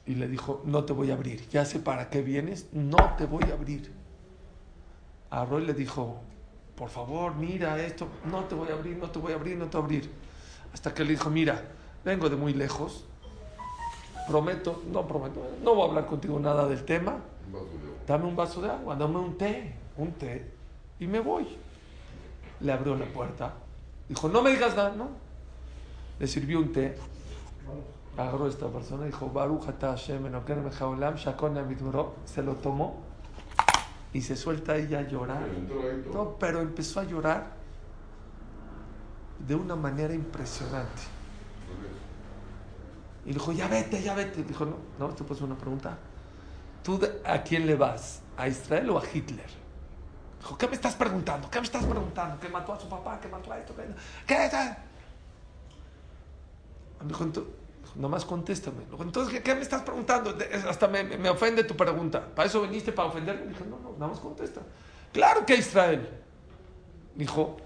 S1: Y le dijo, no te voy a abrir. Ya sé para qué vienes, no te voy a abrir. A Roy le dijo, por favor, mira esto, no te voy a abrir, no te voy a abrir, no te voy a abrir. Hasta que le dijo, mira, vengo de muy lejos, prometo, no prometo, no voy a hablar contigo nada del tema, dame un vaso de agua, dame un té, un té, y me voy. Le abrió la puerta, dijo, no me digas nada, ¿no? Le sirvió un té, agarró a esta persona, dijo, Baruch Hashem Elokeinu melech haolam, shakon amidmuro", se lo tomó y se suelta ella a llorar. No, pero empezó a llorar de una manera impresionante. Y dijo, ya vete, ya vete. Dijo, no, no, te hacer una pregunta. ¿Tú a quién le vas? ¿A Israel o a Hitler? Dijo, ¿qué me estás preguntando? ¿Qué me estás preguntando? ¿Que mató a su papá? ¿Que mató a esto? ¿Qué? ¿Qué? es? Me dijo, "Ento- dijo, nomás contéstame. Dijo, Entonces, ¿qué, qué me estás preguntando? Hasta me, me ofende tu pregunta. ¿Para eso viniste? ¿Para ofenderme? Dije, no, no, nada más contesta. Claro que Israel. Dijo,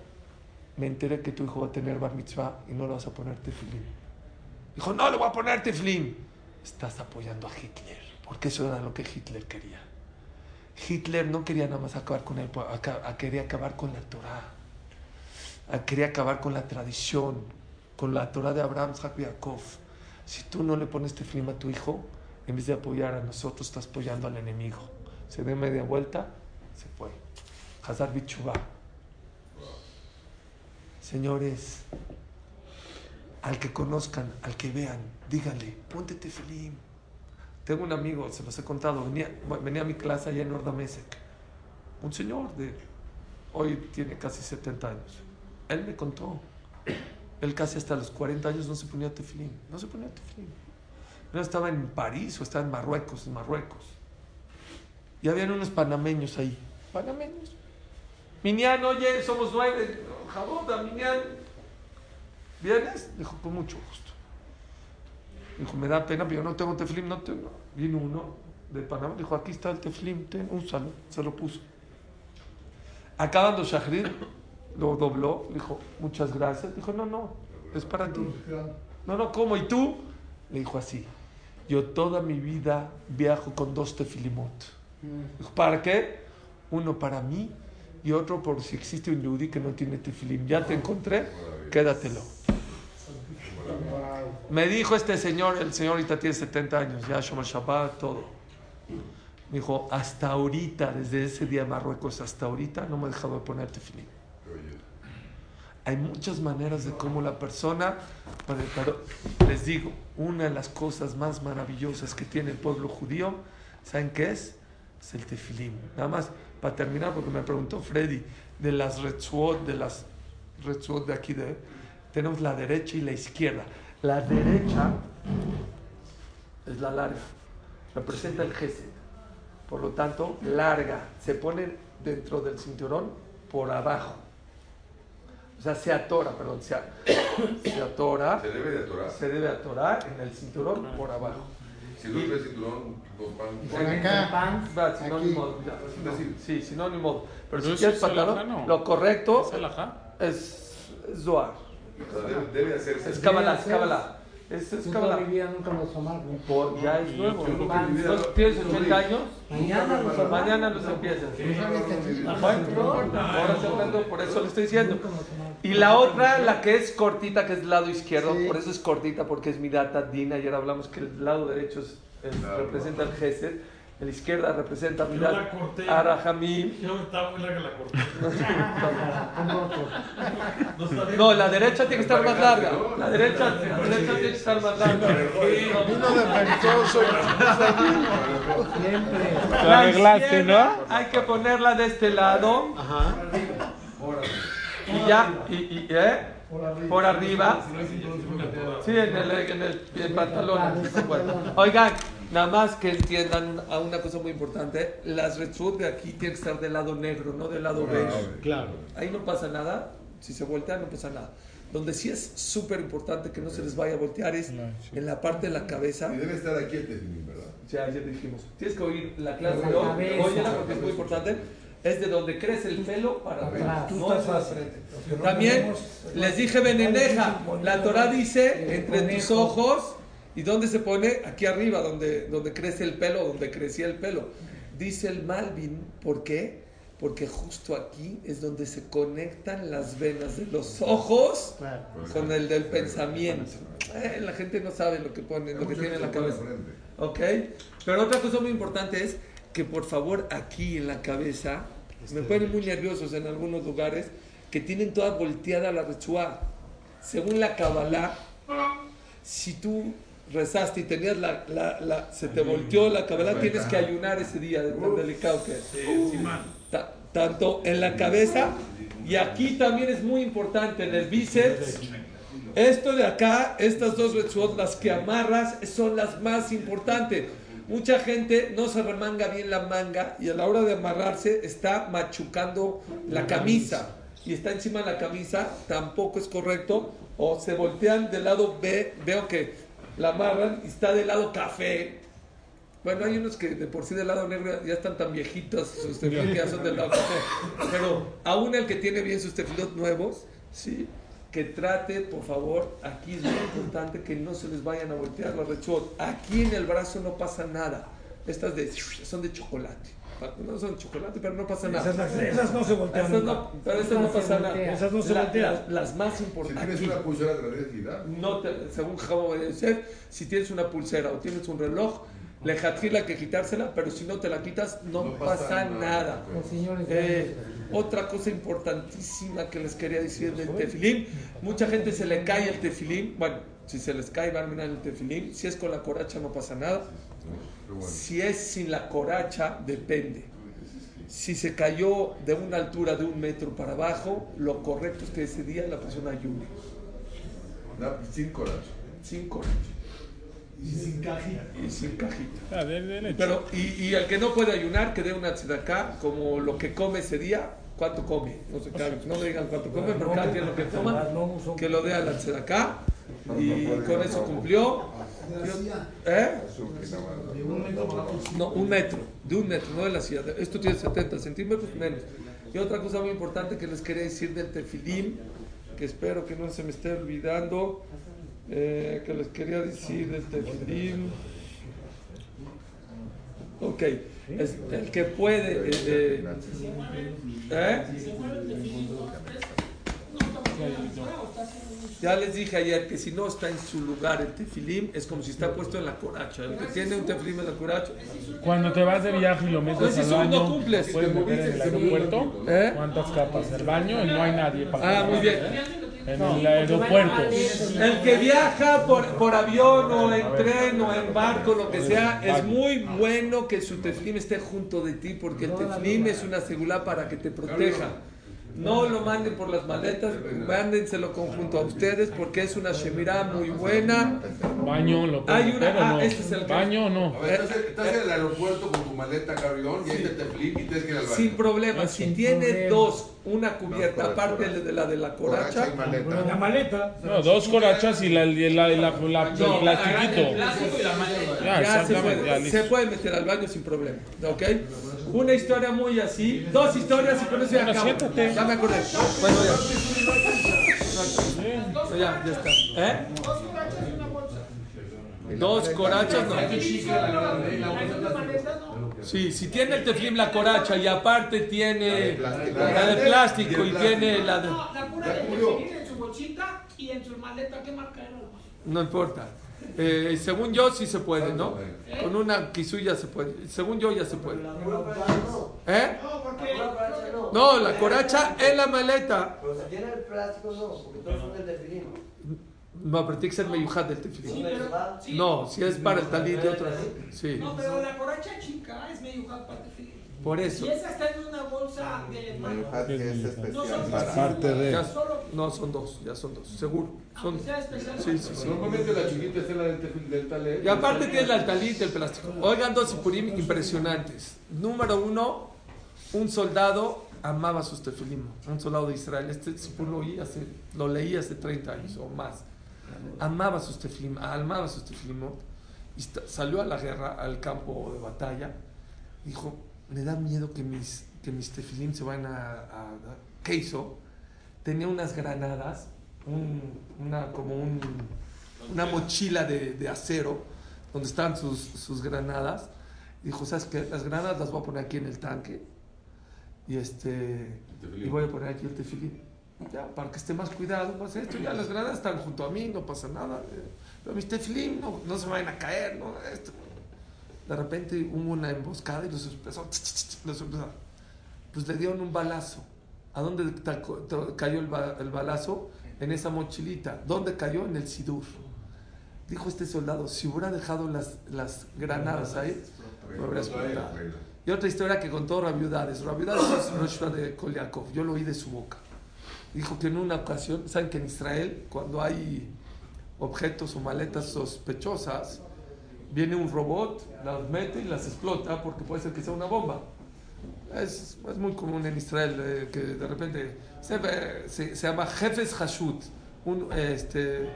S1: me enteré que tu hijo va a tener bar mitzvah y no le vas a poner tefilín. Dijo, no le voy a poner tefilín. Estás apoyando a Hitler, porque eso era lo que Hitler quería. Hitler no quería nada más acabar con el quería acabar con la Torah. Ah, Quería acabar con la tradición, con la Torah de Abraham, Jacob. Si tú no le pones tefilín a tu hijo, en vez de apoyar a nosotros, estás apoyando al enemigo. Se dio media vuelta, se fue. Hazar Bichubá. Señores, al que conozcan, al que vean, díganle, ponte tefilín. Tengo un amigo, se los he contado, venía, venía a mi clase allá en Ordamesec. Un señor de, hoy tiene casi 70 años. Él me contó, él casi hasta los 40 años no se ponía tefilín, no se ponía tefilín. No estaba en París o estaba en Marruecos, en Marruecos. Y habían unos panameños ahí, panameños. Minian, oye, somos nueve. Jaboda, Minian. ¿Vienes? Dijo, con mucho gusto. Dijo, me da pena, pero yo no tengo teflim, no tengo. Vino uno de Panamá, dijo, aquí está el teflim, ten, úsalo. Se lo puso. Acabando Shahrid, lo dobló, dijo, muchas gracias. Dijo, no, no, es para ti. No, no, ¿cómo? ¿Y tú? Le dijo así, yo toda mi vida viajo con dos tefilimot. Dijo, ¿para qué? Uno para mí y otro por si existe un yudí que no tiene tefilim. Ya te encontré, quédatelo. Me dijo este señor, el señor ahorita tiene 70 años, ya Shomer Shabbat, todo. Me dijo, hasta ahorita, desde ese día en Marruecos hasta ahorita, no me he dejado de poner tefilim. Hay muchas maneras de cómo la persona, les digo, una de las cosas más maravillosas que tiene el pueblo judío, ¿saben qué es? Es el tefilim. Nada más, para terminar, porque me preguntó Freddy, de las retzuot, de las retzuot de aquí, de, tenemos la derecha y la izquierda. La derecha es la larga, representa el gesed. Por lo tanto, larga, se pone dentro del cinturón por abajo. O sea, se atora, perdón, se, se atora,
S5: Se debe de atorar.
S1: se debe atorar en el cinturón por abajo.
S5: Si no traes cinturón, dos pan.
S6: Por acá.
S1: Va, si no, ni
S6: Aquí.
S1: modo, ya.
S5: Es decir,
S1: Sí, si no, ni modo. Pero si quieres pantalón, lo correcto
S3: ¿Es alajá?
S5: O sea, debe, debe hacerse.
S1: Es Kabbalah, es Kabbalah. Es, es
S4: Yo toda
S1: Kabbalah.
S4: mi vida nunca los amargo.
S1: Por- ya es nuevo.
S5: Mi
S1: ¿Tienes 80 años?
S4: Mañana los amargo.
S1: Mañana los empiezas. Ahora se aprende, por eso le estoy diciendo. Y la otra, la que es cortita, que es el lado izquierdo,
S6: Sí.
S1: por eso es cortita, porque es Midata Dina. Ayer hablamos que el lado derecho es- es-
S5: Claro.
S1: representa el Gesed, la izquierda representa
S8: Yo la corté.
S1: Arahamim.
S8: Yo estaba muy larga la corté. [laughs] No
S1: la derecha tiene que estar más larga. La derecha, la derecha tiene que estar más larga.
S6: Vino defectuoso. [laughs]
S4: Siempre.
S3: Lo arreglaste, ¿no?
S1: Hay que ponerla de este lado. Y ya, y, y, ¿eh? Por arriba. Sí, en el, en el, en el pantalón. Oigan, nada más que entiendan a una cosa muy importante. Las retzut de aquí tienen que estar del lado negro, no del lado beige.
S6: Claro.
S1: Ahí no pasa nada. Si se voltean, no pasa nada. Donde sí es súper importante que no se les vaya a voltear es en la parte de la cabeza.
S5: Y debe estar aquí el tefilín, ¿verdad?
S1: Ya, ayer dijimos. Tienes que oír la clase
S4: La
S1: de hoy. porque es muy importante. Es de donde crece el pelo para.
S4: Atrás.
S1: No es la frente. También les dije veneneja. La Torah dice entre tus ojos ¿Y dónde se pone? Aquí arriba, donde, donde crece el pelo, donde crecía el pelo. Dice el Malvin, ¿por qué? Porque justo aquí es donde se conectan las venas de los ojos
S4: Claro.
S1: con el del pensamiento. Eh, la gente no sabe lo que pone, lo que tiene en la cabeza. ¿Ok? Pero otra cosa muy importante es que por favor aquí en la cabeza, me ponen muy nerviosos en algunos lugares, que tienen toda volteada la rechua. Según la Kabbalah, si tú rezaste y tenías la, la- la- se te volteó la Kabbalah, tienes que ayunar ese día de tan delicado que es. Ta- tanto en la cabeza y aquí también es muy importante en el bíceps. Esto de acá, estas dos rechuot, las que amarras, son las más importantes. Mucha gente no se remanga bien la manga y a la hora de amarrarse está machucando la camisa y está encima de la camisa, tampoco es correcto. O se voltean del lado B, veo que la amarran y está del lado café. Bueno, hay unos que de por sí del lado negro ya están tan viejitos, sus tefilot ya son del lado café. Pero aún el que tiene bien sus tefilot nuevos, sí, que trate, por favor, aquí es muy importante que no se les vayan a voltear los rechot. Aquí en el brazo no pasa nada. Estas de, son de chocolate. No son chocolate, pero no pasa nada.
S2: Esas, esas no se voltean. Nunca.
S1: no, pero estas no pasa nada.
S2: Esas no se
S1: La-
S2: voltean.
S1: las, las más
S5: Si
S1: importantes.
S5: tienes una pulsera agradecida,
S1: No te, según Jabba Yosef, si tienes una pulsera o tienes un reloj, le la que quitársela, pero si no te la quitas, no,
S5: No
S1: pasa,
S5: pasa
S1: nada.
S5: nada.
S4: Señores.
S1: Eh, otra cosa importantísima que les quería decir del tefilín, mucha gente se le cae el tefilín, bueno, si se les cae van a mirar el tefilín, si es con la coracha no pasa nada,
S5: bueno.
S1: si es sin la coracha depende. Si se cayó de una altura de un metro para abajo, lo correcto es que ese día la persona ayune.
S5: Sin coraje.
S1: Sin coracha
S2: Y sin cajita.
S1: y sin cajita.
S3: Ah, de- de leche.
S1: Pero, y, y el que no puede ayunar, que dé una acá como lo que come ese día, ¿cuánto come? No sé, cada- no me digan cuánto come, pero cada quien lo que toma, que lo dé a la acá y con eso cumplió. ¿Eh? No, un metro, de un metro, no de la silla. Esto tiene 70 centímetros menos. Y otra cosa muy importante que les quería decir del tefilín, que espero que no se me esté olvidando, eh, que les quería decir del tefilín. Ok, es el que puede. eh, eh, Ya les dije ayer que si no está en su lugar el tefilín, es como si está puesto en la coracha. El que tiene un tefilín en la coracha.
S3: Cuando te vas de viaje y lo
S1: Pues
S3: metes
S1: si
S3: al
S1: tú no
S3: baño,
S1: cumples.
S3: puedes meter en el aeropuerto.
S1: ¿Eh?
S3: ¿Cuántas capas? El baño y no hay nadie para
S1: Ah, muy bien.
S3: En el aeropuerto.
S1: El que viaja por, por avión o en tren o en barco, lo que sea, es muy bueno que su teflim esté junto de ti porque el teflim es una segula para que te proteja. No lo manden por las maletas, mándenselo conjunto a ustedes porque es una shemirá muy buena.
S3: Baño, lo puedes
S1: Hay una- ah,
S3: no.
S1: este es el
S3: Baño o no.
S5: A ver, estás, estás en el aeropuerto con tu maleta carrión y ahí te te flip y tienes que ir al baño.
S1: Sin problema, si tiene dos, una cubierta aparte de la de la
S5: Coracha y
S1: coracha,
S5: maleta.
S2: La maleta.
S3: No, dos corachas y la, y la, y la, la- el plastiquito. Ya,
S1: Ya se
S3: ya
S1: puede,
S3: listo.
S1: se puede meter al baño sin problema. ¿Ok? Una historia muy así, dos historias y con eso ya acabo.
S3: siéntate.
S1: Ya me acordé. Bueno, ya. Ya, ya está. ¿Eh? Dos corachas, no. Sí, si tiene el teflim la coracha y aparte tiene la de plástico y tiene la de...
S9: No, la cura de en su bolsita y en su maleta, ¿qué marca era?
S1: No importa. Eh, según yo sí se puede, ¿no? Con una quisuya se puede. Según yo ya se puede. ¿Eh?
S9: No,
S1: la coracha en la maleta.
S4: Pero si tiene el plástico, no, porque todos son de tefilín.
S1: No, pero tiene que ser meyujat del tefilín. No, si es para el talit de otra. Sí,
S9: no, pero la coracha chica es medio para definir.
S1: Por eso.
S9: Y esa está en una bolsa de
S10: Mayujat que es
S9: No
S10: especial
S9: son
S10: para...
S3: Parte de.
S1: Ya-
S9: solo
S1: no, son dos, ya son dos, seguro. Son,
S9: aunque sea especial.
S1: sí, sí, sí.
S5: Normalmente la chiquita es la del del talet.
S1: Y aparte tiene el talit del plástico. Oigan, dos ipurim impresionantes. Número uno, un soldado amaba sus tefilim. Un soldado de Israel. Este sipur lo, oí hace, lo leí hace 30 años o más. Amaba sus tefilim, amaba sus tefilimot. Y salió a la guerra, al campo de batalla. Dijo, me da miedo que mis, que mis tefilim se vayan a, a- ¿Qué hizo? Tenía unas granadas, un- una, como un una mochila de, de acero donde están sus, sus granadas. Dijo, ¿sabes qué? Las granadas las voy a poner aquí en el tanque. Y este y voy a poner aquí el tefilín. Ya, para que esté más cuidado, pues esto, ya las granadas están junto a mí, no pasa nada. Pero mis tefilín no, no se vayan a caer, ¿no? Esto. De repente hubo una emboscada y los empezó, los empezó- pues le dieron un balazo. ¿A dónde cayó el, ba- el balazo? En esa mochilita. ¿Dónde cayó? En el Sidur. Dijo este soldado, si hubiera dejado las, las granadas ahí, lo habría explotado. Y otra historia que contó Rabiudades. Rabiudades es Roshua de Kolyakov. Yo lo oí de su boca. Dijo que en una ocasión, saben que en Israel, cuando hay objetos o maletas sospechosas, viene un robot, las mete y las explota porque puede ser que sea una bomba. Es, es muy común en Israel eh, que de repente se, se, se llama jefes hashut, un este,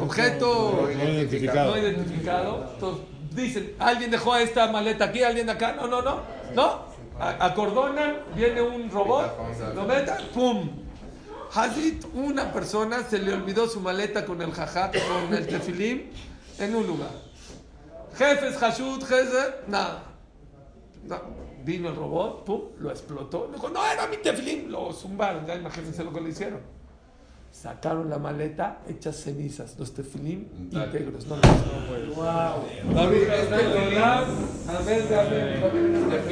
S1: objeto
S3: No identificado.
S1: no identificado. Entonces, dicen, alguien dejó esta maleta aquí, alguien acá. No, no, no. No. Acordonan, viene un robot, lo meta, ¡pum! Hazit, una persona se le olvidó su maleta con el jajat, con el tefilim, en un lugar. Jefes, hashut, jefe, nada. No. Vino el robot, pum, lo explotó. Dijo, no, era mi tefilim. Lo zumbaron, ya imagínense lo que le hicieron. Sacaron la maleta, hechas cenizas, los tefilim íntegros. No, no, no, no, amén, amén.